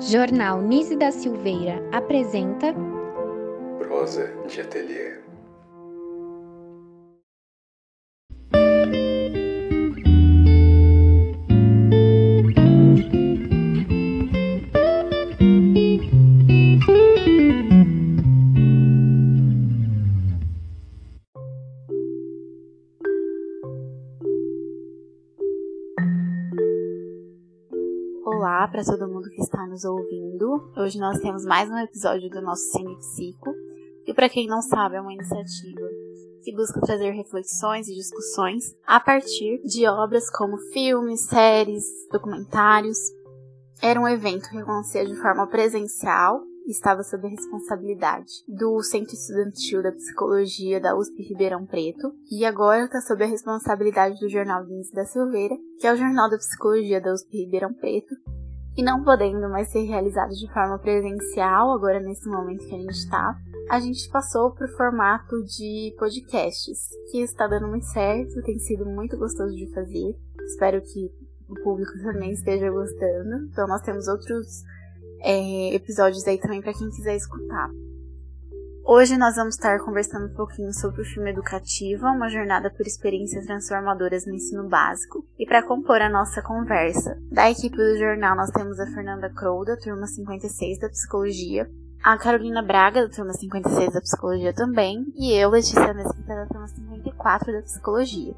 Jornal Nise da Silveira apresenta Prosa de Ateliê. Para todo mundo que está nos ouvindo. Hoje nós temos mais um episódio do nosso Cine Psico. E para quem não sabe, é uma iniciativa que busca trazer reflexões e discussões a partir de obras como filmes, séries, documentários. Era um evento que acontecia de forma presencial estava sob a responsabilidade do Centro Estudantil da Psicologia da USP Ribeirão Preto e agora está sob a responsabilidade do Jornal Vinícius da Silveira, que é o Jornal da Psicologia da USP Ribeirão Preto, e não podendo mais ser realizado de forma presencial, agora nesse momento que a gente está, a gente passou para o formato de podcasts, que está dando muito certo, tem sido muito gostoso de fazer. Espero que o público também esteja gostando. Então, nós temos outros é, episódios aí também para quem quiser escutar. Hoje nós vamos estar conversando um pouquinho sobre o filme Educativa, uma jornada por experiências transformadoras no ensino básico. E para compor a nossa conversa, da equipe do jornal nós temos a Fernanda Crow, da turma 56 da Psicologia, a Carolina Braga, da turma 56 da Psicologia também, e eu, Letícia Mesquita, da turma 54 da Psicologia.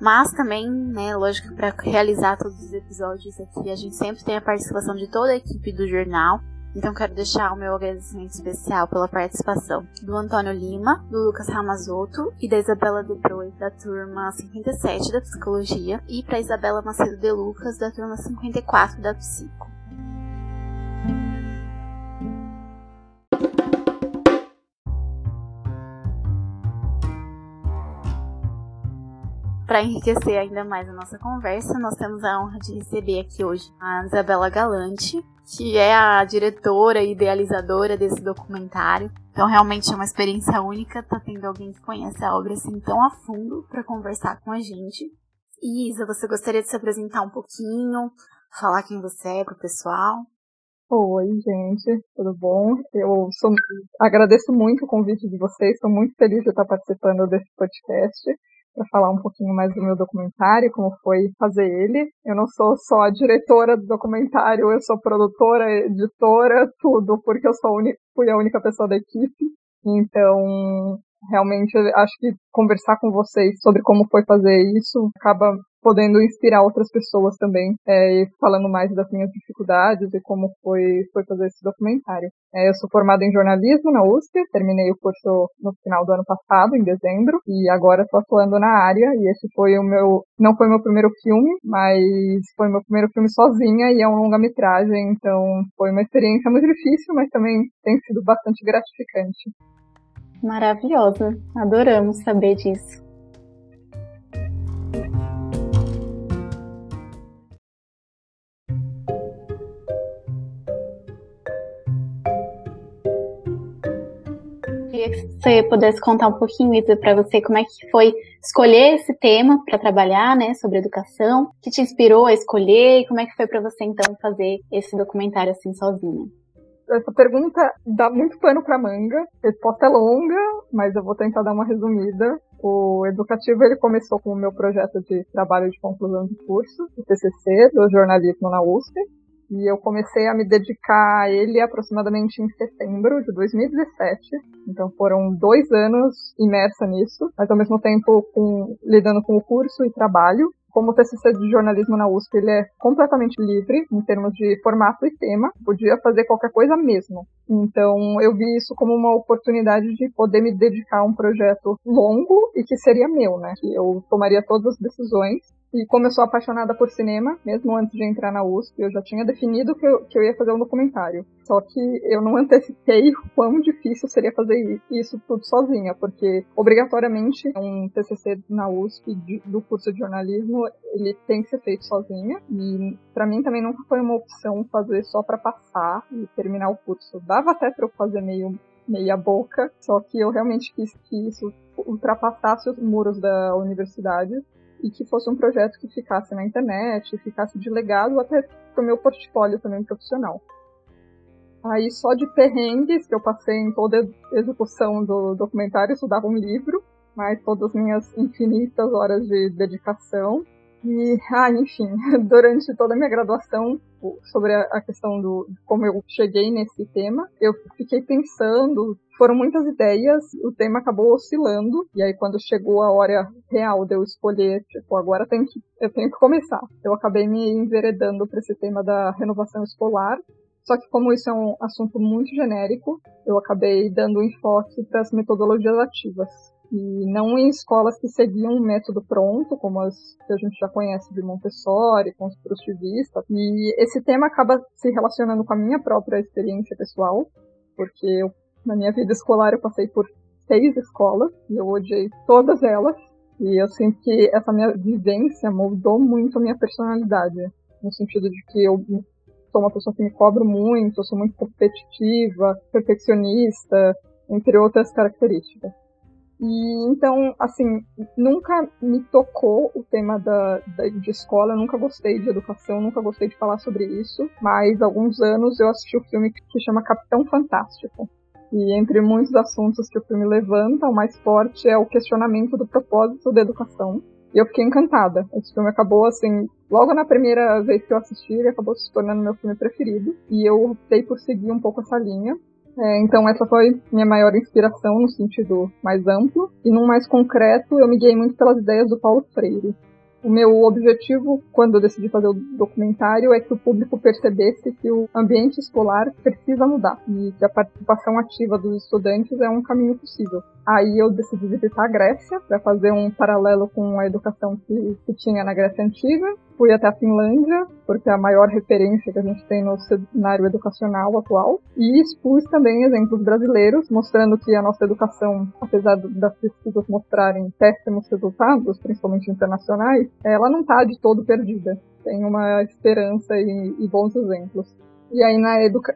Mas também, né, lógico para realizar todos os episódios aqui, a gente sempre tem a participação de toda a equipe do jornal. Então quero deixar o meu agradecimento especial pela participação do Antônio Lima, do Lucas Ramazoto e da Isabela De Broi, da turma 57 da Psicologia, e para Isabela Macedo de Lucas, da turma 54 da Psico. Para enriquecer ainda mais a nossa conversa, nós temos a honra de receber aqui hoje a Isabela Galante, que é a diretora e idealizadora desse documentário. Então, realmente é uma experiência única estar tá tendo alguém que conhece a obra assim tão a fundo para conversar com a gente. Isa, você gostaria de se apresentar um pouquinho, falar quem você é para o pessoal? Oi, gente, tudo bom? Eu sou, agradeço muito o convite de vocês, estou muito feliz de estar participando desse podcast para falar um pouquinho mais do meu documentário, como foi fazer ele. Eu não sou só a diretora do documentário, eu sou produtora, editora, tudo, porque eu sou fui a única pessoa da equipe. Então, realmente, acho que conversar com vocês sobre como foi fazer isso acaba podendo inspirar outras pessoas também, é, falando mais das minhas dificuldades e como foi, foi fazer esse documentário. É, eu sou formada em jornalismo na USP, terminei o curso no final do ano passado, em dezembro, e agora estou atuando na área, e esse foi o meu, não foi meu primeiro filme, mas foi meu primeiro filme sozinha e é um longa-metragem, então foi uma experiência muito difícil, mas também tem sido bastante gratificante. Maravilhosa, adoramos saber disso. queria que você pudesse contar um pouquinho, para você como é que foi escolher esse tema para trabalhar, né, sobre educação, que te inspirou a escolher e como é que foi para você então fazer esse documentário assim sozinha. Essa pergunta dá muito pano para manga. A resposta é longa, mas eu vou tentar dar uma resumida. O educativo ele começou com o meu projeto de trabalho de conclusão de curso, o TCC, do jornalismo na USP. E eu comecei a me dedicar a ele aproximadamente em setembro de 2017. Então foram dois anos imersa nisso, mas ao mesmo tempo com, lidando com o curso e trabalho. Como o TCC de jornalismo na USP ele é completamente livre em termos de formato e tema, podia fazer qualquer coisa mesmo. Então eu vi isso como uma oportunidade de poder me dedicar a um projeto longo e que seria meu, né? Que eu tomaria todas as decisões e como eu sou apaixonada por cinema, mesmo antes de entrar na USP, eu já tinha definido que eu, que eu ia fazer um documentário. Só que eu não antecipei o quão difícil seria fazer isso tudo sozinha, porque obrigatoriamente um TCC na USP de, do curso de jornalismo ele tem que ser feito sozinha. E para mim também nunca foi uma opção fazer só para passar e terminar o curso. Dava até para eu fazer meio meia boca, só que eu realmente quis que isso ultrapassasse os muros da universidade e que fosse um projeto que ficasse na internet, ficasse de legado até para o meu portfólio também profissional. Aí só de perrengues que eu passei em toda a execução do documentário, estudava um livro, mais todas as minhas infinitas horas de dedicação. E, ah, enfim, durante toda a minha graduação, sobre a questão do como eu cheguei nesse tema, eu fiquei pensando, foram muitas ideias, o tema acabou oscilando, e aí quando chegou a hora real de eu escolher, tipo, agora tem que, eu tenho que começar. Eu acabei me enveredando para esse tema da renovação escolar, só que como isso é um assunto muito genérico, eu acabei dando enfoque para as metodologias ativas e não em escolas que seguiam um método pronto, como as que a gente já conhece de Montessori, construtivista. E esse tema acaba se relacionando com a minha própria experiência pessoal, porque eu, na minha vida escolar eu passei por seis escolas e eu odiei todas elas. E eu sinto que essa minha vivência moldou muito a minha personalidade, no sentido de que eu sou uma pessoa que me cobro muito, eu sou muito competitiva, perfeccionista, entre outras características. E então, assim, nunca me tocou o tema da, da, de escola, nunca gostei de educação, nunca gostei de falar sobre isso, mas há alguns anos eu assisti o um filme que se chama Capitão Fantástico. E entre muitos assuntos que o filme levanta, o mais forte é o questionamento do propósito da educação. E eu fiquei encantada. Esse filme acabou, assim, logo na primeira vez que eu assisti, ele acabou se tornando meu filme preferido. E eu optei por seguir um pouco essa linha. É, então essa foi minha maior inspiração no sentido mais amplo. E num mais concreto, eu me guiei muito pelas ideias do Paulo Freire. O meu objetivo, quando eu decidi fazer o documentário, é que o público percebesse que o ambiente escolar precisa mudar e que a participação ativa dos estudantes é um caminho possível. Aí eu decidi visitar a Grécia para fazer um paralelo com a educação que, que tinha na Grécia Antiga. Fui até a Finlândia, porque é a maior referência que a gente tem no cenário educacional atual. E expus também exemplos brasileiros, mostrando que a nossa educação, apesar das pesquisas mostrarem péssimos resultados, principalmente internacionais, ela não está de todo perdida. Tem uma esperança e, e bons exemplos. E aí, na,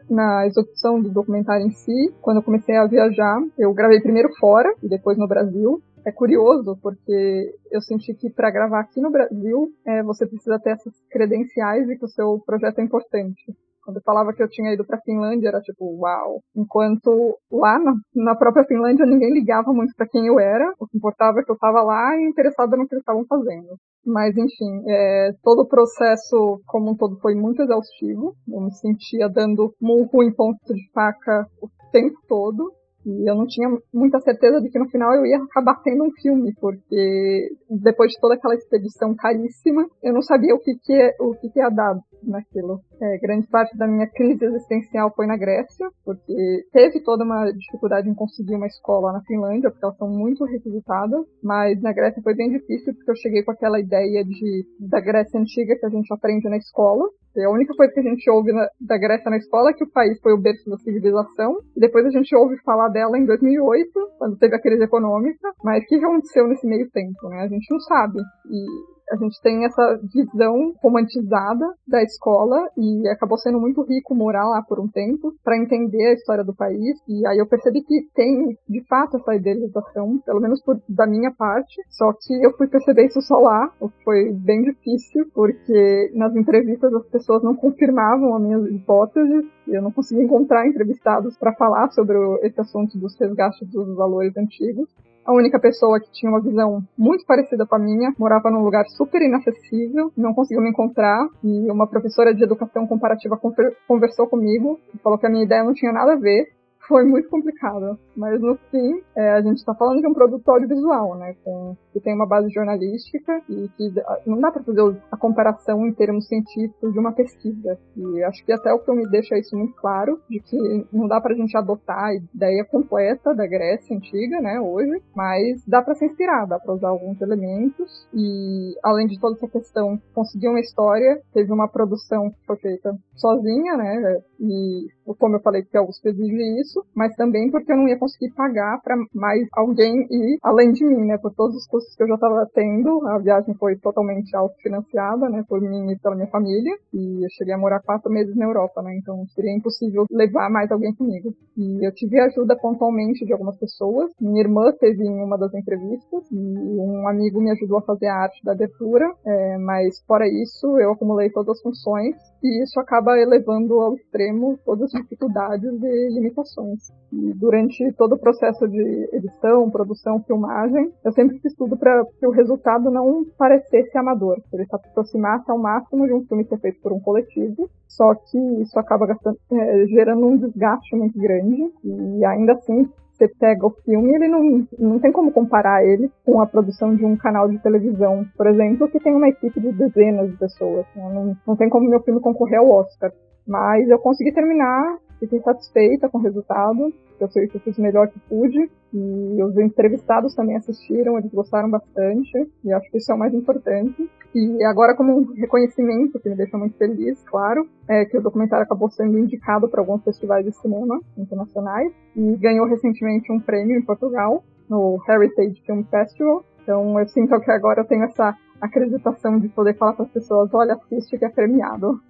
na execução do documentário em si, quando eu comecei a viajar, eu gravei primeiro fora e depois no Brasil. É curioso, porque eu senti que para gravar aqui no Brasil, é, você precisa ter essas credenciais e que o seu projeto é importante. Quando eu falava que eu tinha ido pra Finlândia, era tipo, uau. Enquanto lá na, na própria Finlândia ninguém ligava muito para quem eu era. O que importava é que eu tava lá e interessada no que eles estavam fazendo. Mas, enfim, é, todo o processo como um todo foi muito exaustivo. Eu me sentia dando murro em ponto de faca o tempo todo. E eu não tinha muita certeza de que no final eu ia acabar tendo um filme, porque depois de toda aquela expedição caríssima, eu não sabia o que, que, o que, que ia dar naquilo. É, grande parte da minha crise existencial foi na Grécia, porque teve toda uma dificuldade em conseguir uma escola na Finlândia, porque elas são muito requisitadas, mas na Grécia foi bem difícil, porque eu cheguei com aquela ideia de da Grécia antiga que a gente aprende na escola, a única coisa que a gente ouve na, da Grécia na escola é que o país foi o berço da civilização, depois a gente ouve falar dela em 2008, quando teve a crise econômica, mas o que aconteceu nesse meio tempo, né? A gente não sabe. E a gente tem essa visão romantizada da escola e acabou sendo muito rico morar lá por um tempo para entender a história do país e aí eu percebi que tem de fato essa idealização, pelo menos por, da minha parte, só que eu fui perceber isso só lá, o que foi bem difícil porque nas entrevistas as pessoas não confirmavam as minhas hipóteses e eu não conseguia encontrar entrevistados para falar sobre esse assunto dos resgates dos valores antigos. A única pessoa que tinha uma visão muito parecida com a minha morava num lugar super inacessível, não conseguiu me encontrar, e uma professora de educação comparativa conversou comigo e falou que a minha ideia não tinha nada a ver, foi muito complicado. Mas no fim, é, a gente está falando de um produto audiovisual, né? Com, que tem uma base jornalística e que não dá para fazer a comparação em termos científicos de uma pesquisa. E acho que até o filme deixa isso muito claro, de que não dá para a gente adotar a ideia completa da Grécia antiga, né? Hoje, mas dá para se inspirar, dá para usar alguns elementos e além de toda essa questão, conseguir uma história, teve uma produção que foi feita sozinha, né? E como eu falei que a USP exige isso, mas também porque eu não ia conseguir pagar para mais alguém ir além de mim, né? Por todos os custos que eu já estava tendo. A viagem foi totalmente autofinanciada, né, por mim e pela minha família. E eu cheguei a morar quatro meses na Europa, né, então seria impossível levar mais alguém comigo. E eu tive ajuda pontualmente de algumas pessoas. Minha irmã teve em uma das entrevistas e um amigo me ajudou a fazer a arte da abertura, é, mas fora isso, eu acumulei todas as funções e isso acaba elevando ao extremo todas as dificuldades e limitações. E durante todo o processo de edição, produção, filmagem, eu sempre fiz tudo para que o resultado não parecesse amador, que ele se aproximasse ao máximo de um filme que é feito por um coletivo, só que isso acaba gastando, é, gerando um desgaste muito grande e ainda assim você pega o filme, ele não, não tem como comparar ele com a produção de um canal de televisão, por exemplo, que tem uma equipe de dezenas de pessoas. Né? Não, não tem como meu filme concorrer ao Oscar. Mas eu consegui terminar Fiquei satisfeita com o resultado. Eu sei que eu fiz o melhor que pude. E os entrevistados também assistiram, eles gostaram bastante. E acho que isso é o mais importante. E agora, como um reconhecimento, que me deixa muito feliz, claro, é que o documentário acabou sendo indicado para alguns festivais de cinema internacionais. E ganhou recentemente um prêmio em Portugal, no Heritage Film Festival. Então eu sinto que agora eu tenho essa acreditação de poder falar para as pessoas: olha, assiste que é premiado.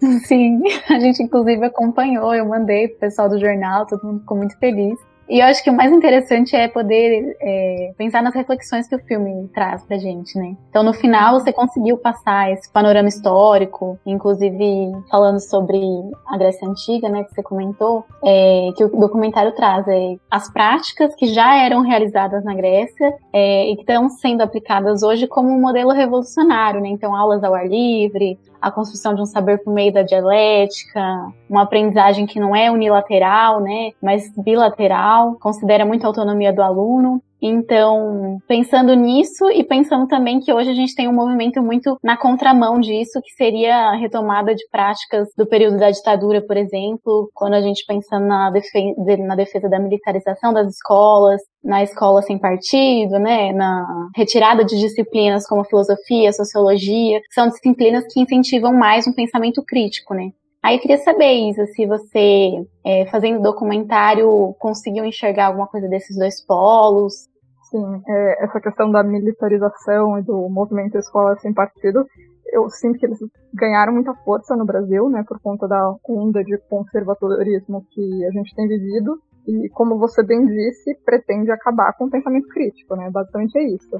Sim, a gente inclusive acompanhou, eu mandei pro pessoal do jornal, todo mundo ficou muito feliz. E eu acho que o mais interessante é poder é, pensar nas reflexões que o filme traz pra gente, né? Então, no final, você conseguiu passar esse panorama histórico, inclusive falando sobre a Grécia Antiga, né, que você comentou, é, que o documentário traz é, as práticas que já eram realizadas na Grécia é, e que estão sendo aplicadas hoje como um modelo revolucionário, né? Então, aulas ao ar livre, a construção de um saber por meio da dialética, uma aprendizagem que não é unilateral, né, mas bilateral, considera muito a autonomia do aluno. Então, pensando nisso e pensando também que hoje a gente tem um movimento muito na contramão disso, que seria a retomada de práticas do período da ditadura, por exemplo, quando a gente pensa na defesa, na defesa da militarização das escolas, na escola sem partido, né, na retirada de disciplinas como filosofia, sociologia, são disciplinas que incentivam mais um pensamento crítico, né. Aí eu queria saber, Isa, se você, é, fazendo documentário, conseguiu enxergar alguma coisa desses dois polos, Sim, é, essa questão da militarização e do movimento escola sem partido, eu sinto que eles ganharam muita força no Brasil, né, por conta da onda de conservadorismo que a gente tem vivido. E, como você bem disse, pretende acabar com o pensamento crítico, né? Basicamente é isso.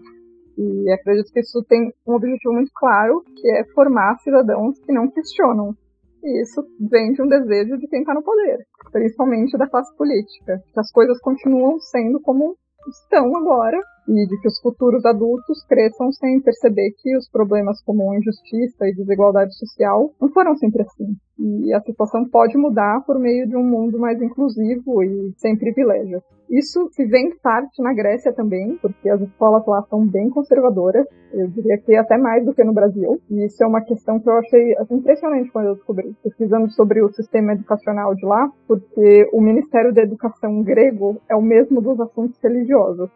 E acredito que isso tem um objetivo muito claro, que é formar cidadãos que não questionam. E isso vem de um desejo de quem está no poder, principalmente da classe política, que as coisas continuam sendo como estão agora e de que os futuros adultos cresçam sem perceber que os problemas como injustiça e desigualdade social não foram sempre assim. E a situação pode mudar por meio de um mundo mais inclusivo e sem privilégios. Isso se vê em parte na Grécia também, porque as escolas lá são bem conservadoras, eu diria que até mais do que no Brasil. E isso é uma questão que eu achei assim, impressionante quando eu descobri, pesquisando sobre o sistema educacional de lá, porque o Ministério da Educação grego é o mesmo dos assuntos religiosos.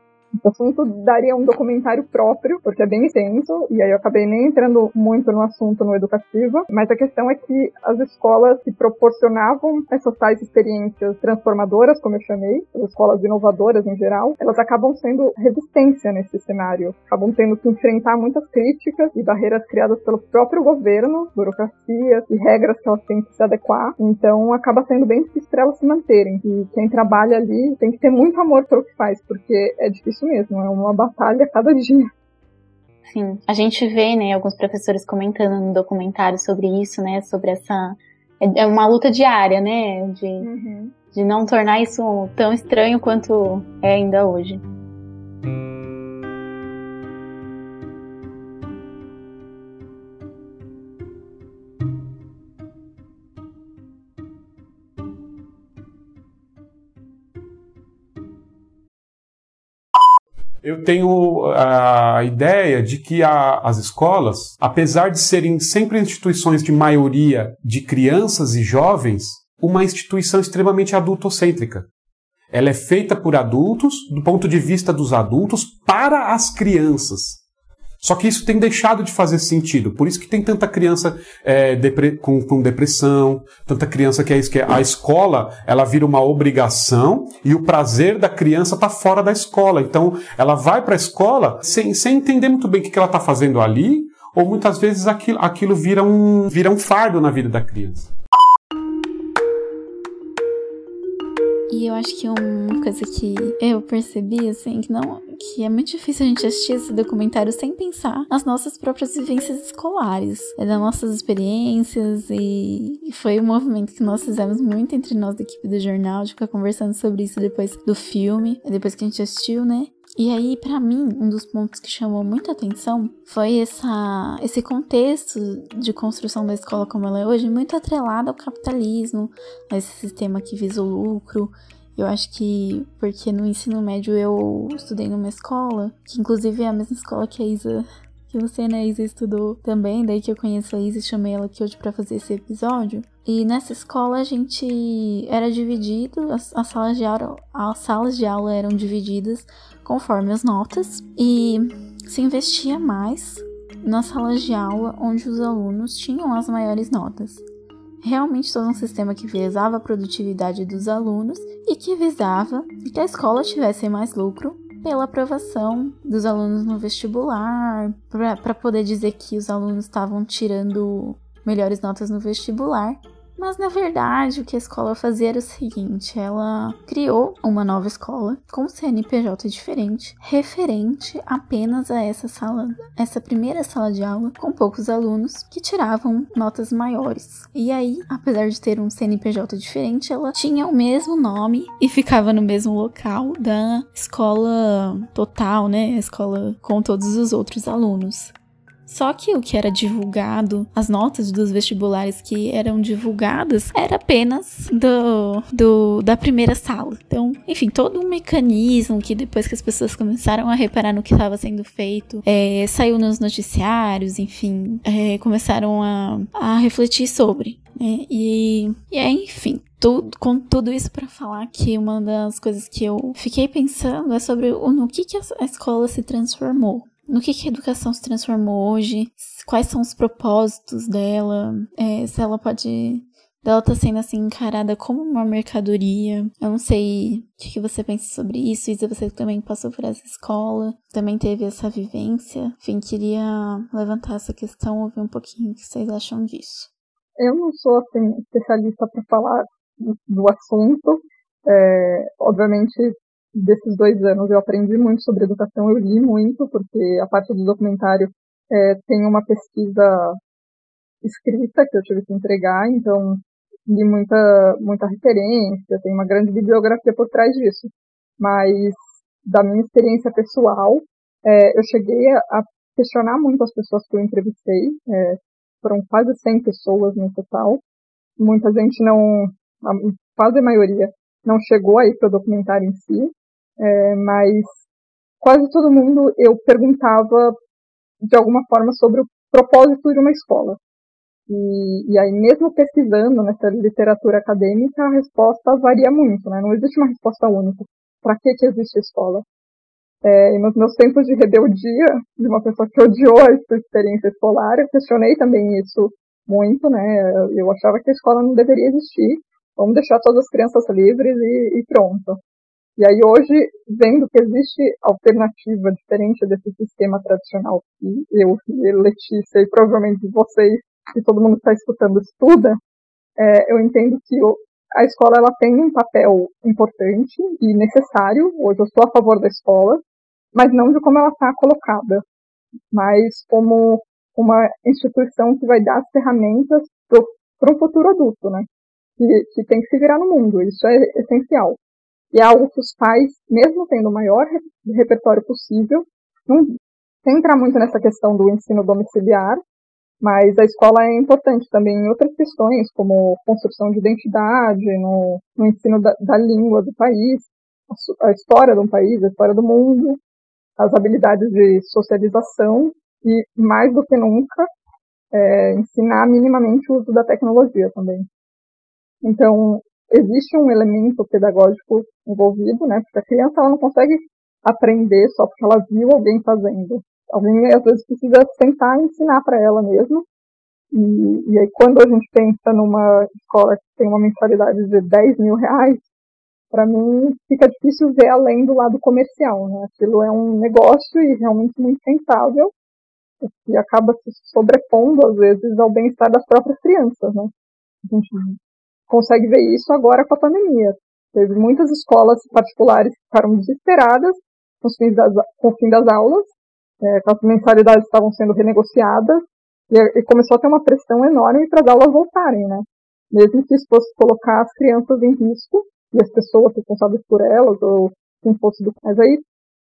O assunto daria um documentário próprio, porque é bem extenso, e aí eu acabei nem entrando muito no assunto no educativo, mas a questão é que as escolas que proporcionavam essas tais experiências transformadoras, como eu chamei, as escolas inovadoras em geral, elas acabam sendo resistência nesse cenário, acabam tendo que enfrentar muitas críticas e barreiras criadas pelo próprio governo, burocracias e regras que elas têm que se adequar, então acaba sendo bem difícil para elas se manterem, e quem trabalha ali tem que ter muito amor pelo que faz, porque é difícil isso mesmo, é uma batalha a cada dia. Sim, a gente vê, né, alguns professores comentando no documentário sobre isso, né, sobre essa é, é uma luta diária, né, de, uhum. de não tornar isso tão estranho quanto é ainda hoje. Eu tenho a ideia de que a, as escolas, apesar de serem sempre instituições de maioria de crianças e jovens, uma instituição extremamente adultocêntrica. Ela é feita por adultos, do ponto de vista dos adultos, para as crianças. Só que isso tem deixado de fazer sentido. Por isso que tem tanta criança é, depre com, com, depressão, tanta criança que é isso, que é a escola ela vira uma obrigação e o prazer da criança está fora da escola. Então ela vai para a escola sem, sem entender muito bem o que, que ela está fazendo ali, ou muitas vezes aquilo, aquilo vira, um, vira um fardo na vida da criança. E eu acho que uma coisa que eu percebi, assim, que não. que é muito difícil a gente assistir esse documentário sem pensar nas nossas próprias vivências escolares, é das nossas experiências, e foi um movimento que nós fizemos muito entre nós da equipe do jornal, de ficar conversando sobre isso depois do filme, depois que a gente assistiu, né? E aí, para mim, um dos pontos que chamou muita atenção foi essa, esse contexto de construção da escola como ela é hoje, muito atrelado ao capitalismo, a esse sistema que visa o lucro. Eu acho que porque no ensino médio eu estudei numa escola, que inclusive é a mesma escola que a Isa que você, né, Isa, estudou também, daí que eu conheço a Isa e chamei ela aqui hoje para fazer esse episódio. E nessa escola a gente era dividido, as, as, salas de aula, as salas de aula eram divididas conforme as notas e se investia mais nas salas de aula onde os alunos tinham as maiores notas. Realmente todo um sistema que visava a produtividade dos alunos e que visava que a escola tivesse mais lucro pela aprovação dos alunos no vestibular, para poder dizer que os alunos estavam tirando melhores notas no vestibular. Mas na verdade, o que a escola fazia era o seguinte: ela criou uma nova escola com CNPJ diferente, referente apenas a essa sala, essa primeira sala de aula, com poucos alunos que tiravam notas maiores. E aí, apesar de ter um CNPJ diferente, ela tinha o mesmo nome e ficava no mesmo local da escola total, né? A escola com todos os outros alunos. Só que o que era divulgado, as notas dos vestibulares que eram divulgadas, era apenas do, do da primeira sala. Então, enfim, todo um mecanismo que depois que as pessoas começaram a reparar no que estava sendo feito, é, saiu nos noticiários, enfim, é, começaram a, a refletir sobre. Né? E, e é, enfim, tudo, com tudo isso para falar que uma das coisas que eu fiquei pensando é sobre o, no que, que a escola se transformou no que, que a educação se transformou hoje, quais são os propósitos dela, é, se ela pode. Ela tá sendo assim encarada como uma mercadoria. Eu não sei o que, você pensa sobre isso. Isa, você também passou por essa escola, também teve essa vivência. Enfim, queria levantar essa questão, ouvir um pouquinho o que vocês acham disso. Eu não sou assim especialista para falar do assunto. É, obviamente desses dois anos eu aprendi muito sobre educação, eu li muito, porque a parte do documentário é, tem uma pesquisa escrita que eu tive que entregar, então li muita, muita referência, tem uma grande bibliografia por trás disso. Mas da minha experiência pessoal, é, eu cheguei a, questionar muito as pessoas que eu entrevistei, é, foram quase 100 pessoas no total. Muita gente não, a, quase a maioria, não chegou aí para o documentário em si, é, mas quase todo mundo eu perguntava de alguma forma sobre o propósito de uma escola. E, e aí, mesmo pesquisando nessa literatura acadêmica, a resposta varia muito, né? Não existe uma resposta única. Para que, que existe a escola? É, e nos meus tempos de rebeldia, de uma pessoa que odiou a sua experiência escolar, eu questionei também isso muito, né? Eu achava que a escola não deveria existir. Vamos deixar todas as crianças livres e, e pronto. E aí hoje, vendo que existe alternativa diferente desse sistema tradicional que eu, Letícia e provavelmente vocês e todo mundo que está escutando estuda, é, eu entendo que a escola ela tem um papel importante e necessário. Hoje eu sou a favor da escola, mas não de como ela está colocada, mas como uma instituição que vai dar as ferramentas para um futuro adulto, né? Que, que tem que se virar no mundo. Isso é essencial. E é algo que os pais, mesmo tendo o maior repertório possível, não sem entrar muito nessa questão do ensino domiciliar, mas a escola é importante também em outras questões, como construção de identidade, no, no ensino da, da, língua do país, a, a, história do país, a história do mundo, as habilidades de socialização e, mais do que nunca, é, ensinar minimamente o uso da tecnologia também. Então, existe um elemento pedagógico envolvido, né? Porque a criança ela não consegue aprender só porque ela viu alguém fazendo. Alguém às vezes precisa sentar e ensinar para ela mesmo. E, e aí quando a gente pensa numa escola que tem uma mensalidade de 10 mil reais, para mim fica difícil ver além do lado comercial, né? Aquilo é um negócio e realmente muito rentável, que acaba se sobrepondo às vezes ao bem-estar das próprias crianças, né? A gente consegue ver isso agora com a pandemia. Teve muitas escolas particulares que ficaram desesperadas com, das, com o fim das aulas, é, as mensalidades estavam sendo renegociadas, e, e começou a ter uma pressão enorme para as aulas voltarem, né? Mesmo que isso fosse colocar as crianças em risco, e as pessoas responsáveis por elas, ou quem fosse do. Mas aí,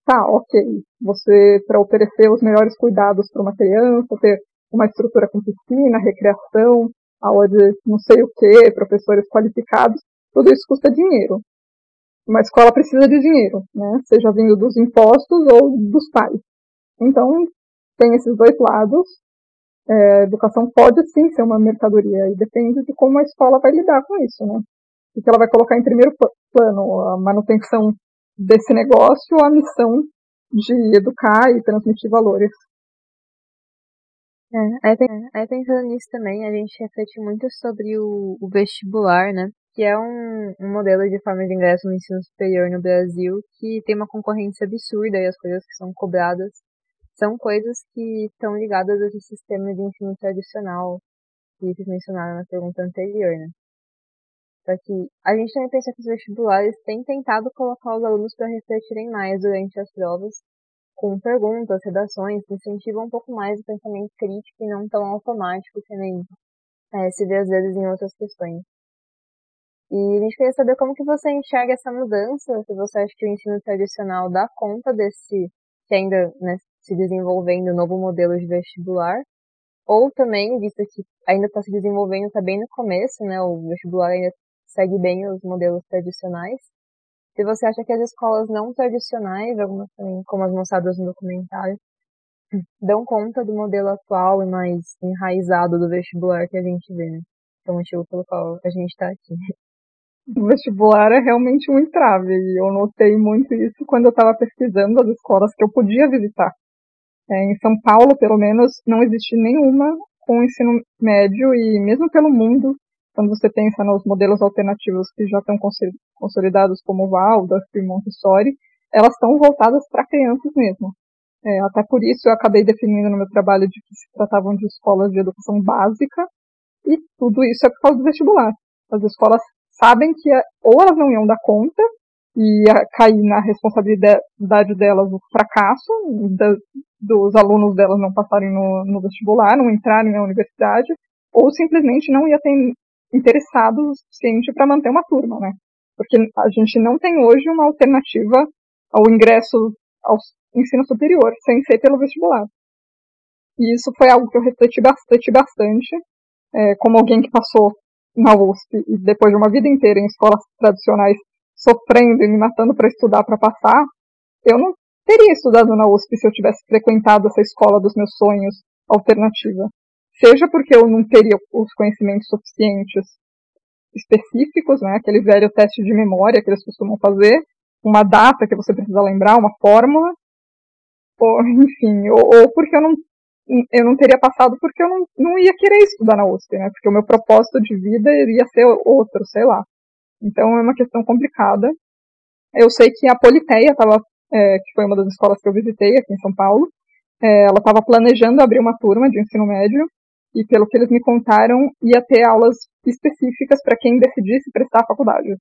tá, ok. Você, para oferecer os melhores cuidados para uma criança, ter uma estrutura com piscina, recreação, aula de não sei o que, professores qualificados, tudo isso custa dinheiro. Uma escola precisa de dinheiro, né? Seja vindo dos impostos ou dos pais. Então, tem esses dois lados. É, educação pode sim ser uma mercadoria e depende de como a escola vai lidar com isso, né? E que ela vai colocar em primeiro plano a manutenção desse negócio ou a missão de educar e transmitir valores. É, aí, pensando nisso também, a gente reflete muito sobre o, o vestibular, né? Que é um, um, modelo de forma de ingresso no ensino superior no Brasil que tem uma concorrência absurda e as coisas que são cobradas são coisas que estão ligadas a esse sistema de ensino tradicional que vocês mencionaram na pergunta anterior, né? Só que a gente também pensa que os vestibulares têm tentado colocar os alunos para refletirem mais durante as provas com perguntas, redações, que incentivam um pouco mais o pensamento crítico e não tão automático que nem é, se vê às vezes em outras questões. E a gente queria saber como que você enxerga essa mudança, se você acha que o ensino tradicional dá conta desse, que ainda né, se desenvolvendo novo modelo de vestibular, ou também, visto que ainda está se desenvolvendo, está bem no começo, né, o vestibular ainda segue bem os modelos tradicionais, se você acha que as escolas não tradicionais, algumas também, como as mostradas no documentário, dão conta do modelo atual e mais enraizado do vestibular que a gente vê, né? Que é o motivo pelo qual a gente está aqui. O vestibular é realmente um entrave, e eu notei muito isso quando eu estava pesquisando as escolas que eu podia visitar. É, em São Paulo, pelo menos, não existe nenhuma com ensino médio, e mesmo pelo mundo, quando você pensa nos modelos alternativos que já estão consolidados como e Montessori, elas estão voltadas para crianças mesmo. É, até por isso eu acabei definindo no meu trabalho de que se tratavam de escolas de educação básica, e tudo isso é por causa do vestibular. As escolas sabem que ou elas não iam dar conta, e ia cair na responsabilidade delas o fracasso da, dos alunos delas não passarem no, no vestibular, não entrarem na universidade, ou simplesmente não ia ter interessados o suficiente para manter uma turma, né? Porque a gente não tem hoje uma alternativa ao ingresso ao ensino superior sem ser pelo vestibular. E isso foi algo que eu refleti bastante, bastante é, como alguém que passou na USP e depois de uma vida inteira em escolas tradicionais sofrendo e me matando para estudar para passar, eu não teria estudado na USP se eu tivesse frequentado essa escola dos meus sonhos alternativa seja porque eu não teria os conhecimentos suficientes específicos, né, aquele velho teste de memória que eles costumam fazer, uma data que você precisa lembrar, uma fórmula, ou, enfim, ou, ou porque eu não, eu não teria passado porque eu não, não ia querer estudar na USP, né, porque o meu propósito de vida iria ser outro, sei lá. Então é uma questão complicada. Eu sei que a Politeia estava, é, que foi uma das escolas que eu visitei aqui em São Paulo, é, ela estava planejando abrir uma turma de ensino médio e pelo que eles me contaram, ia ter aulas específicas para quem decidisse prestar a faculdade.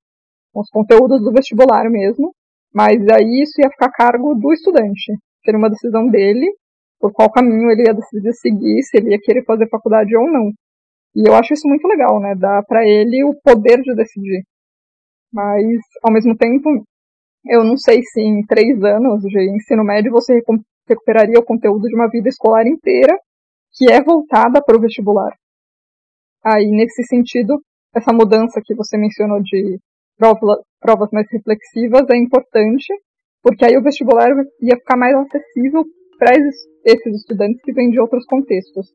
Os conteúdos do vestibular mesmo, mas aí isso ia ficar a cargo do estudante. Seria uma decisão dele, por qual caminho ele ia decidir seguir, se ele ia querer fazer faculdade ou não. E eu acho isso muito legal, né? Dá para ele o poder de decidir. Mas, ao mesmo tempo, eu não sei se em três anos de ensino médio você recuperaria o conteúdo de uma vida escolar inteira que é voltada para o vestibular. Aí, nesse sentido, essa mudança que você mencionou de prova, provas mais reflexivas é importante, porque aí o vestibular ia ficar mais acessível para esses estudantes que vêm de outros contextos.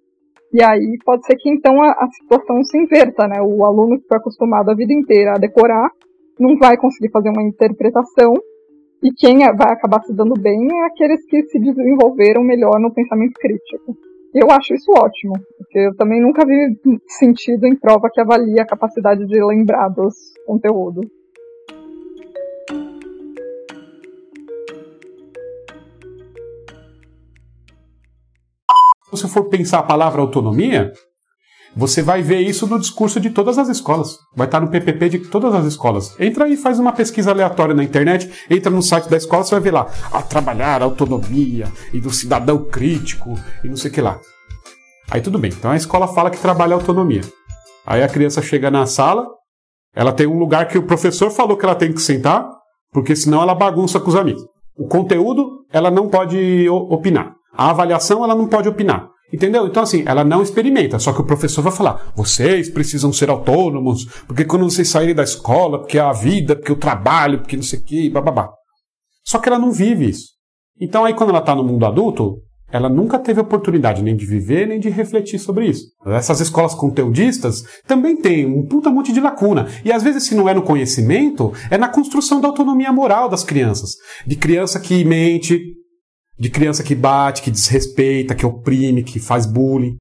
E aí pode ser que então a, a situação se inverta, né? O aluno que foi acostumado a vida inteira a decorar não vai conseguir fazer uma interpretação E quem é, vai acabar se dando bem é aqueles que se desenvolveram melhor no pensamento crítico. Eu acho isso ótimo, porque eu também nunca vi sentido em prova que avalia a capacidade de lembrar dos conteúdos. Se você for pensar a palavra autonomia, você vai ver isso no discurso de todas as escolas. Vai estar no PPP de todas as escolas. Entra aí, faz uma pesquisa aleatória na internet, entra no site da escola, você vai ver lá, a trabalhar a autonomia e do cidadão crítico e não sei o que lá. Aí tudo bem. Então a escola fala que trabalha a autonomia. Aí a criança chega na sala, ela tem um lugar que o professor falou que ela tem que sentar, porque senão ela bagunça com os amigos. O conteúdo, ela não pode opinar. A avaliação ela não pode opinar. Entendeu? Então, assim, ela não experimenta, só que o professor vai falar: vocês precisam ser autônomos, porque quando vocês saírem da escola, porque a vida, porque o trabalho, porque não sei o que, bababá. Só que ela não vive isso. Então, aí, quando ela está no mundo adulto, ela nunca teve oportunidade nem de viver, nem de refletir sobre isso. Essas escolas conteudistas também têm um puta monte de lacuna. E às vezes, se não é no conhecimento, é na construção da autonomia moral das crianças. De criança que mente, de criança que bate, que desrespeita, que oprime, que faz bullying.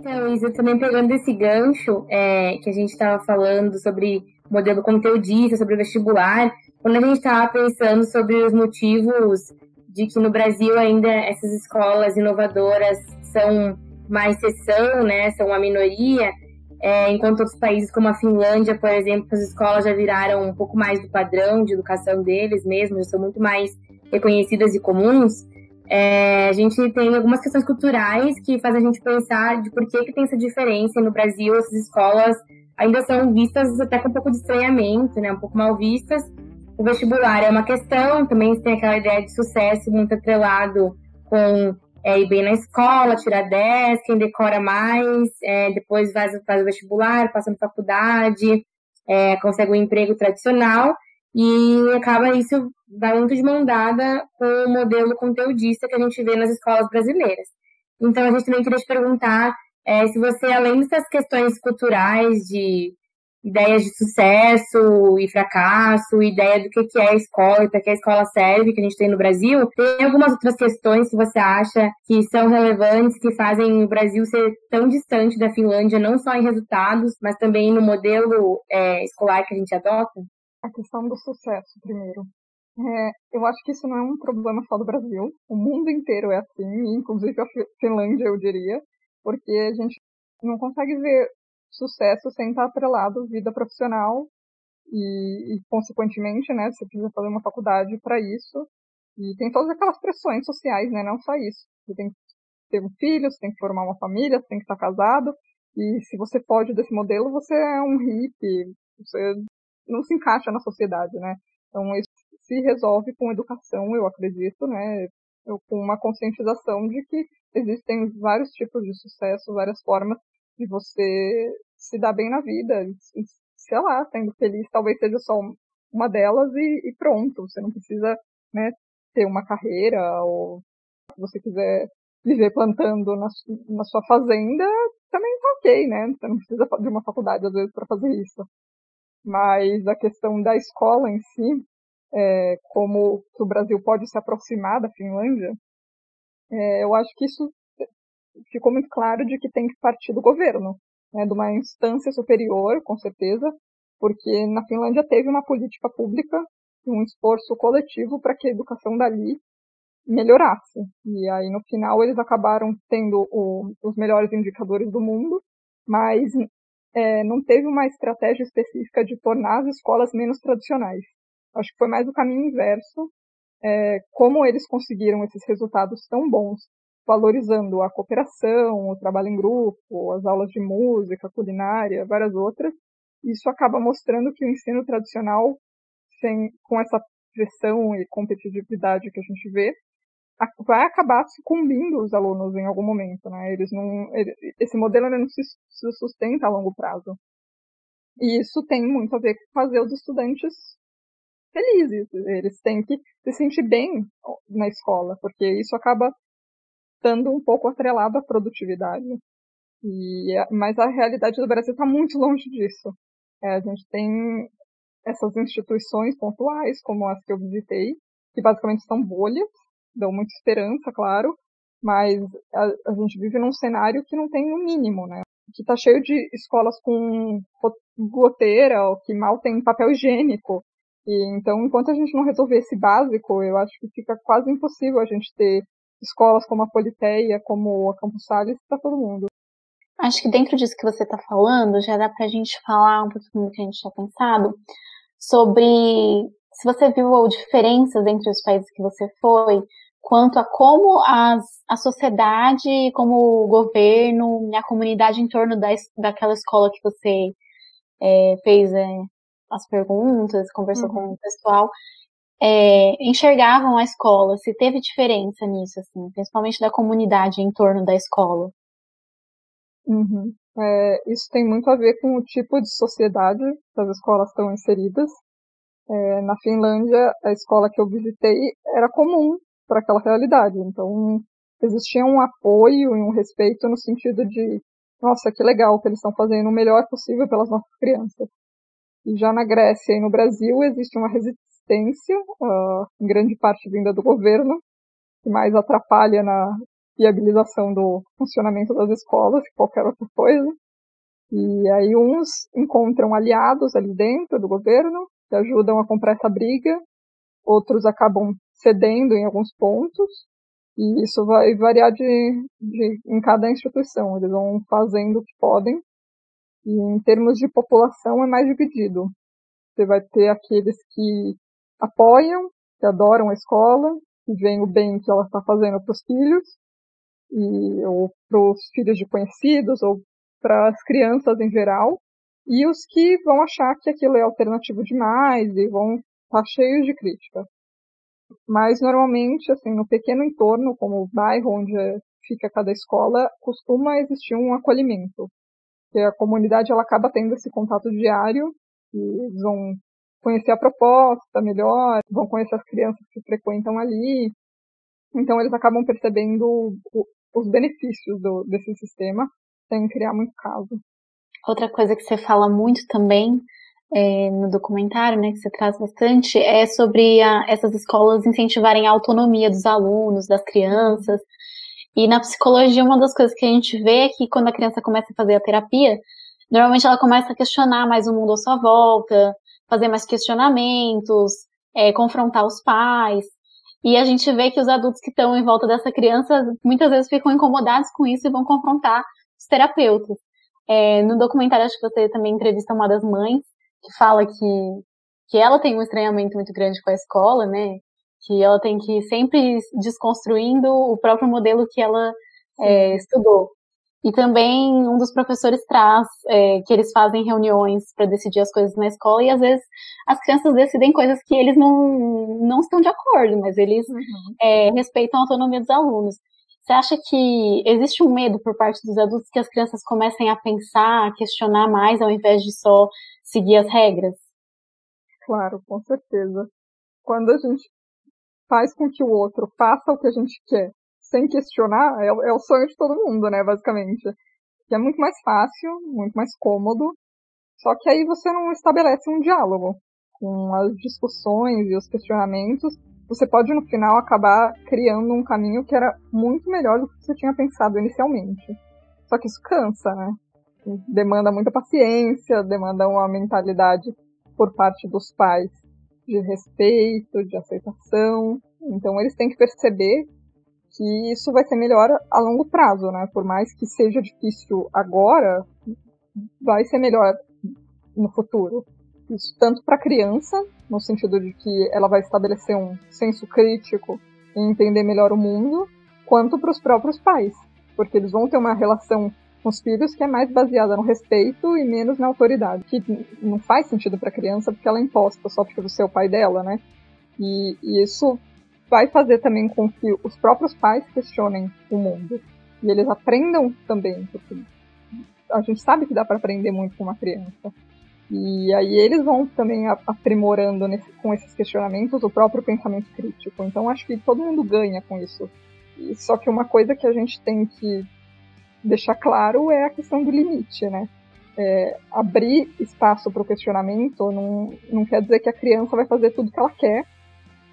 Então, Isa, também pegando esse gancho é, que a gente estava falando sobre modelo conteudista, sobre vestibular, quando a gente estava pensando sobre os motivos de que no Brasil ainda essas escolas inovadoras são uma exceção, né, são uma minoria, é, enquanto outros países como a Finlândia, por exemplo, as escolas já viraram um pouco mais do padrão de educação deles mesmo, já são muito mais reconhecidas e comuns. É, a gente tem algumas questões culturais que fazem a gente pensar de por que, que tem essa diferença. No Brasil, essas escolas ainda são vistas até com um pouco de estranhamento, né? um pouco mal vistas. O vestibular é uma questão, também tem aquela ideia de sucesso muito atrelado com é, ir bem na escola, tirar 10, quem decora mais, é, depois faz, faz o vestibular, passa na faculdade, é, consegue um emprego tradicional e acaba isso vai muito de mão dada com o modelo conteudista que a gente vê nas escolas brasileiras. Então a gente também queria te perguntar é, se você, além dessas questões culturais de ideias de sucesso e fracasso, ideia do que é a escola e para que a escola serve, que a gente tem no Brasil. Tem algumas outras questões que você acha que são relevantes, que fazem o Brasil ser tão distante da Finlândia, não só em resultados, mas também no modelo é, escolar que a gente adota? A questão do sucesso, primeiro. É, eu acho que isso não é um problema só do Brasil. O mundo inteiro é assim, inclusive a Finlândia, eu diria, porque a gente não consegue ver sucesso sem estar atrelado vida profissional e, e, consequentemente, né, você precisa fazer uma faculdade para isso. E tem todas aquelas pressões sociais, né, não só isso. Você tem que ter um filho, você tem que formar uma família, você tem que estar casado. E se você pode desse modelo, você é um hippie, você não se encaixa na sociedade, né? Então isso se resolve com educação, eu acredito, né? Com uma conscientização de que existem vários tipos de sucesso, várias formas de você se dar bem na vida, sei lá, sendo feliz, talvez seja só uma delas e, e pronto. Você não precisa né, ter uma carreira ou se você quiser viver plantando na, na sua fazenda, também tá ok, né? Você não precisa de uma faculdade às vezes para fazer isso. Mas a questão da escola em si, é, como o Brasil pode se aproximar da Finlândia, é, eu acho que isso ficou muito claro de que tem que partir do governo, né, de uma instância superior, com certeza, porque na Finlândia teve uma política pública e um esforço coletivo para que a educação dali melhorasse. E aí, no final, eles acabaram tendo o, os melhores indicadores do mundo, mas é, não teve uma estratégia específica de tornar as escolas menos tradicionais. Acho que foi mais o caminho inverso. É, como eles conseguiram esses resultados tão bons valorizando a cooperação, o trabalho em grupo, as aulas de música, culinária, várias outras. Isso acaba mostrando que o ensino tradicional, sem, com essa pressão e competitividade que a gente vê, vai acabar sucumbindo os alunos em algum momento, né? Eles não, esse modelo não se, se sustenta a longo prazo. E isso tem muito a ver com fazer os estudantes felizes. Eles têm que se sentir bem na escola, porque isso acaba estando um pouco atrelado à produtividade. E, mas a realidade do Brasil está muito longe disso. É, a gente tem essas instituições pontuais, como as que eu visitei, que basicamente são bolhas, dão muita esperança, claro, mas a, a gente vive num cenário que não tem o mínimo, né? Que está cheio de escolas com goteira, ou que mal tem papel higiênico. E, então, enquanto a gente não resolver esse básico, eu acho que fica quase impossível a gente ter escolas como a Politeia, como a Campus Salles, para todo mundo. Acho que dentro disso que você está falando, já dá para a gente falar um pouquinho do que a gente tinha pensado sobre se você viu diferenças entre os países que você foi, quanto a como as, a sociedade, como o governo, a comunidade em torno da, daquela escola que você é, fez é, as perguntas, conversou uhum. com o pessoal, é, enxergavam a escola, se teve diferença nisso, assim, principalmente da comunidade em torno da escola. Uhum. É, isso tem muito a ver com o tipo de sociedade que as escolas estão inseridas. É, na Finlândia, a escola que eu visitei era comum para aquela realidade. Então, existia um apoio e um respeito no sentido de, nossa, que legal que eles estão fazendo o melhor possível pelas nossas crianças. E já na Grécia e no Brasil existe uma resistência, uh, em grande parte vinda do governo, que mais atrapalha na viabilização do funcionamento das escolas que qualquer outra coisa. E aí uns encontram aliados ali dentro do governo que ajudam a comprar essa briga, outros acabam cedendo em alguns pontos, e isso vai variar de, de, em cada instituição, eles vão fazendo o que podem, e em termos de população é mais dividido. Você vai ter aqueles que apoiam, que adoram a escola, que veem o bem que ela está fazendo para os filhos, e, ou para os filhos de conhecidos, ou para as crianças em geral, e os que vão achar que aquilo é alternativo demais e vão estar tá cheios de crítica. Mas normalmente, assim, no pequeno entorno, como o bairro onde fica cada escola, costuma existir um acolhimento. Que a comunidade ela acaba tendo esse contato diário e eles vão conhecer a proposta melhor, vão conhecer as crianças que frequentam ali. Então eles acabam percebendo os benefícios do, desse sistema sem criar muito caso. Outra coisa que você fala muito também é, no documentário, né, que você traz bastante, é sobre a, essas escolas incentivarem a autonomia dos alunos, das crianças. E na psicologia, uma das coisas que a gente vê é que quando a criança começa a fazer a terapia, normalmente ela começa a questionar mais o mundo à sua volta, fazer mais questionamentos, é, confrontar os pais. E a gente vê que os adultos que estão em volta dessa criança muitas vezes ficam incomodados com isso e vão confrontar os terapeutas. É, no documentário, acho que você também entrevista uma das mães, que fala que, que ela tem um estranhamento muito grande com a escola, né? Que ela tem que ir sempre desconstruindo o próprio modelo que ela é, estudou. E também um dos professores traz é, que eles fazem reuniões para decidir as coisas na escola e às vezes as crianças decidem coisas que eles não, não estão de acordo, mas eles uhum. é, respeitam a autonomia dos alunos. Você acha que existe um medo por parte dos adultos que as crianças comecem a pensar, a questionar mais, ao invés de só seguir as regras? Claro, com certeza. Quando a gente faz com que o outro faça o que a gente quer, sem questionar, é, é o sonho de todo mundo, né, basicamente. Que é muito mais fácil, muito mais cômodo, só que aí você não estabelece um diálogo com as discussões e os questionamentos. Você pode, no final, acabar criando um caminho que era muito melhor do que você tinha pensado inicialmente. Só que isso cansa, né? demanda muita paciência, demanda uma mentalidade por parte dos pais de respeito, de aceitação. Então eles têm que perceber que isso vai ser melhor a longo prazo, né? Por mais que seja difícil agora, vai ser melhor no futuro. Isso tanto para a criança, no sentido de que ela vai estabelecer um senso crítico e entender melhor o mundo, quanto para os próprios pais, porque eles vão ter uma relação com os filhos que é mais baseada no respeito e menos na autoridade, que não faz sentido para a criança porque ela é imposta só porque você é o pai dela, né? E, e isso vai fazer também com que os próprios pais questionem o mundo e eles aprendam também, porque a gente sabe que dá para aprender muito com uma criança. E aí eles vão também aprimorando nesse, com esses questionamentos o próprio pensamento crítico. Então acho que todo mundo ganha com isso. E só que uma coisa que a gente tem que deixar claro é a questão do limite, né? é, abrir espaço para o questionamento não, não quer dizer que a criança vai fazer tudo que ela quer.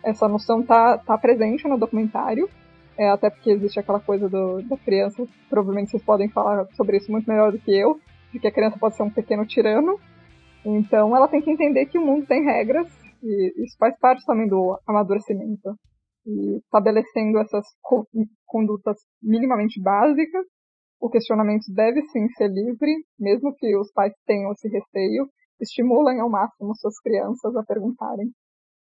Essa noção está tá presente no documentário, é, até porque existe aquela coisa do, da criança, provavelmente vocês podem falar sobre isso muito melhor do que eu, de que a criança pode ser um pequeno tirano. Então ela tem que entender que o mundo tem regras, e isso faz parte também do amadurecimento. E estabelecendo essas condutas minimamente básicas, o questionamento deve sim ser livre, mesmo que os pais tenham esse receio, estimulem ao máximo suas crianças a perguntarem.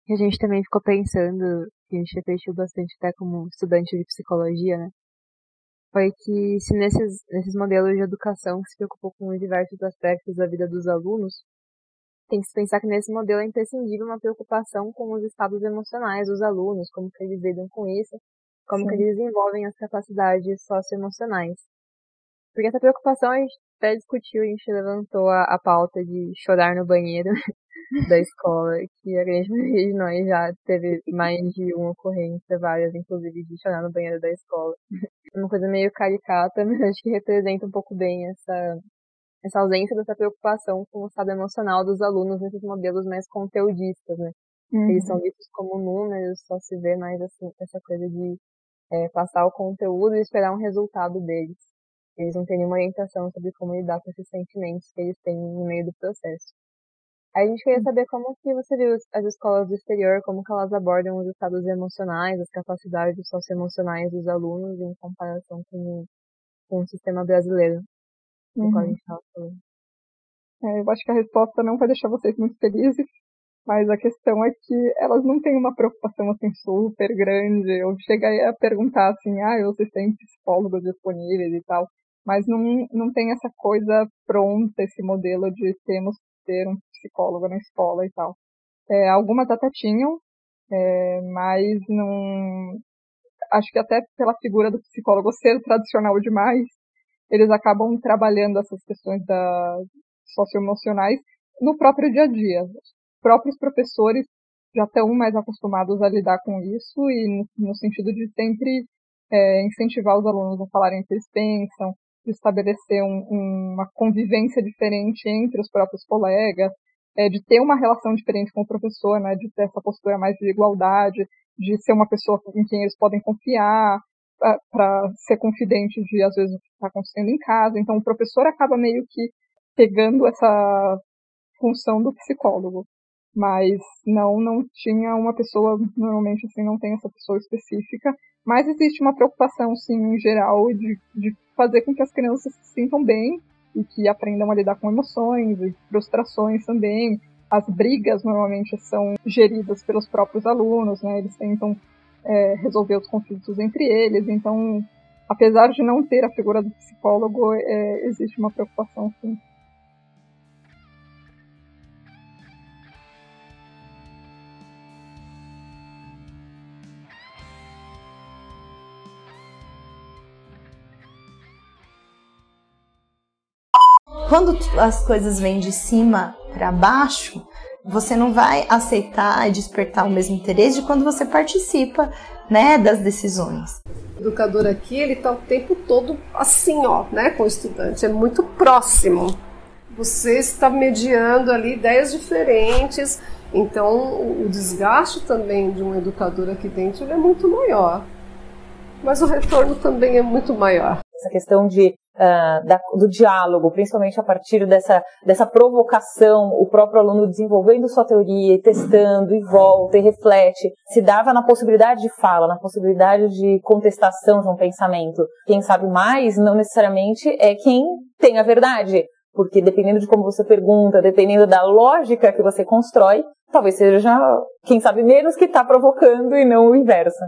E a gente também ficou pensando, que a gente refletiu bastante até como estudante de psicologia, né? Foi que se nesses, nesses modelos de educação que se preocupou com diversos aspectos da vida dos alunos, tem que se pensar que nesse modelo é imprescindível uma preocupação com os estados emocionais dos alunos, como que eles lidam com isso, como Sim. que eles desenvolvem as capacidades socioemocionais. Porque essa preocupação a gente até discutiu, a gente levantou a, a pauta de chorar no banheiro da escola, que a grande maioria de nós já teve mais de uma ocorrência, várias, inclusive, de chorar no banheiro da escola. É uma coisa meio caricata, mas acho que representa um pouco bem essa, essa ausência dessa preocupação com o estado emocional dos alunos nesses modelos mais conteudistas, né? Uhum. Eles são vistos como números, só se vê mais assim, essa coisa de é, passar o conteúdo e esperar um resultado deles. Eles não têm nenhuma orientação sobre como lidar com esses sentimentos que eles têm no meio do processo. A gente queria saber como que você viu as escolas do exterior, como que elas abordam os estados emocionais, as capacidades socioemocionais dos alunos em comparação com, com o sistema brasileiro, do uhum. qual a uhum. gente estava falando. É, eu acho que a resposta não vai deixar vocês muito felizes, mas a questão é que elas não têm uma preocupação assim super grande. Eu cheguei a perguntar assim, ah, vocês têm psicólogos disponíveis e tal mas não, não tem essa coisa pronta, esse modelo de temos que ter um psicólogo na escola e tal. É, algumas até tinham, é, mas não. Acho que até pela figura do psicólogo ser tradicional demais, eles acabam trabalhando essas questões da socioemocionais no próprio dia a dia. Os próprios professores já estão mais acostumados a lidar com isso e no, no sentido de sempre é, incentivar os alunos a falarem o que eles pensam, de estabelecer um, uma convivência diferente entre os próprios colegas, é, de ter uma relação diferente com o professor, né, de ter essa postura mais de igualdade, de ser uma pessoa em quem eles podem confiar, para ser confidente de, às vezes, o que está acontecendo em casa. Então, o professor acaba meio que pegando essa função do psicólogo. Mas não, não tinha uma pessoa, normalmente assim, não tem essa pessoa específica. Mas existe uma preocupação, sim, em geral, de, de fazer com que as crianças se sintam bem e que aprendam a lidar com emoções e frustrações também. As brigas normalmente são geridas pelos próprios alunos, né? Eles tentam é, resolver os conflitos entre eles. Então, apesar de não ter a figura do psicólogo, é, existe uma preocupação, sim. Quando as coisas vêm de cima para baixo, você não vai aceitar e despertar o mesmo interesse de quando você participa, né, das decisões. O educador aqui, ele tá o tempo todo assim, ó, né, com o estudante, é muito próximo. Você está mediando ali ideias diferentes, então o desgaste também de um educador aqui dentro é muito maior. Mas o retorno também é muito maior. Essa questão de uh, da, do diálogo, principalmente a partir dessa, dessa provocação, o próprio aluno desenvolvendo sua teoria, testando e volta e reflete, se dava na possibilidade de fala, na possibilidade de contestação de um pensamento. Quem sabe mais não necessariamente é quem tem a verdade, porque dependendo de como você pergunta, dependendo da lógica que você constrói, talvez seja quem sabe menos que está provocando e não o inverso.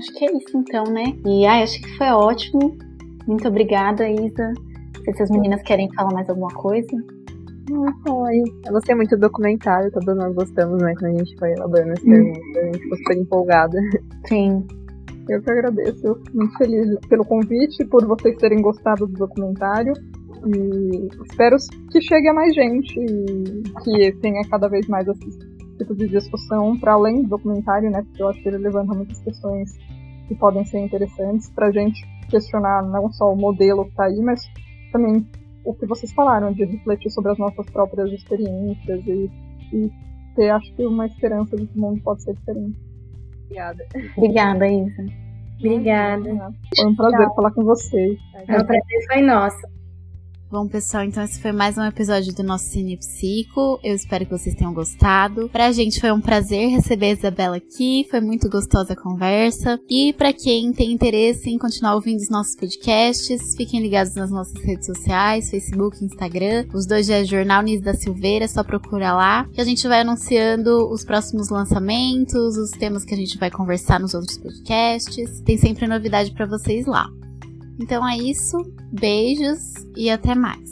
Acho que é isso então, né? E ai, acho que foi ótimo. Muito obrigada, Isa. Não sei se as meninas querem falar mais alguma coisa. Oi. Eu gostei muito do documentário, todos nós gostamos, né? Quando a gente foi elaborando essa pergunta, a gente ficou super empolgada. Sim. Eu que agradeço. Muito feliz pelo convite, por vocês terem gostado do documentário. E espero que chegue a mais gente e que tenha cada vez mais esses tipos de discussão para além do documentário, né? Porque eu acho que ele levanta muitas questões que podem ser interessantes para a gente questionar não só o modelo que está aí, mas também o que vocês falaram, de refletir sobre as nossas próprias experiências e, e ter, acho que, uma esperança de que o mundo pode ser diferente. Obrigada. Obrigada, Isa. Obrigada. Foi um prazer Tchau. falar com vocês. O prazer foi nosso. Bom, pessoal, então esse foi mais um episódio do nosso Cine Psico. Eu espero que vocês tenham gostado. Pra gente foi um prazer receber a Isabela aqui, foi muito gostosa a conversa. E para quem tem interesse em continuar ouvindo os nossos podcasts, fiquem ligados nas nossas redes sociais, Facebook, Instagram. Os dois é Jornal Nis da Silveira, é só procurar lá. Que a gente vai anunciando os próximos lançamentos, os temas que a gente vai conversar nos outros podcasts. Tem sempre novidade para vocês lá. Então é isso, beijos e até mais.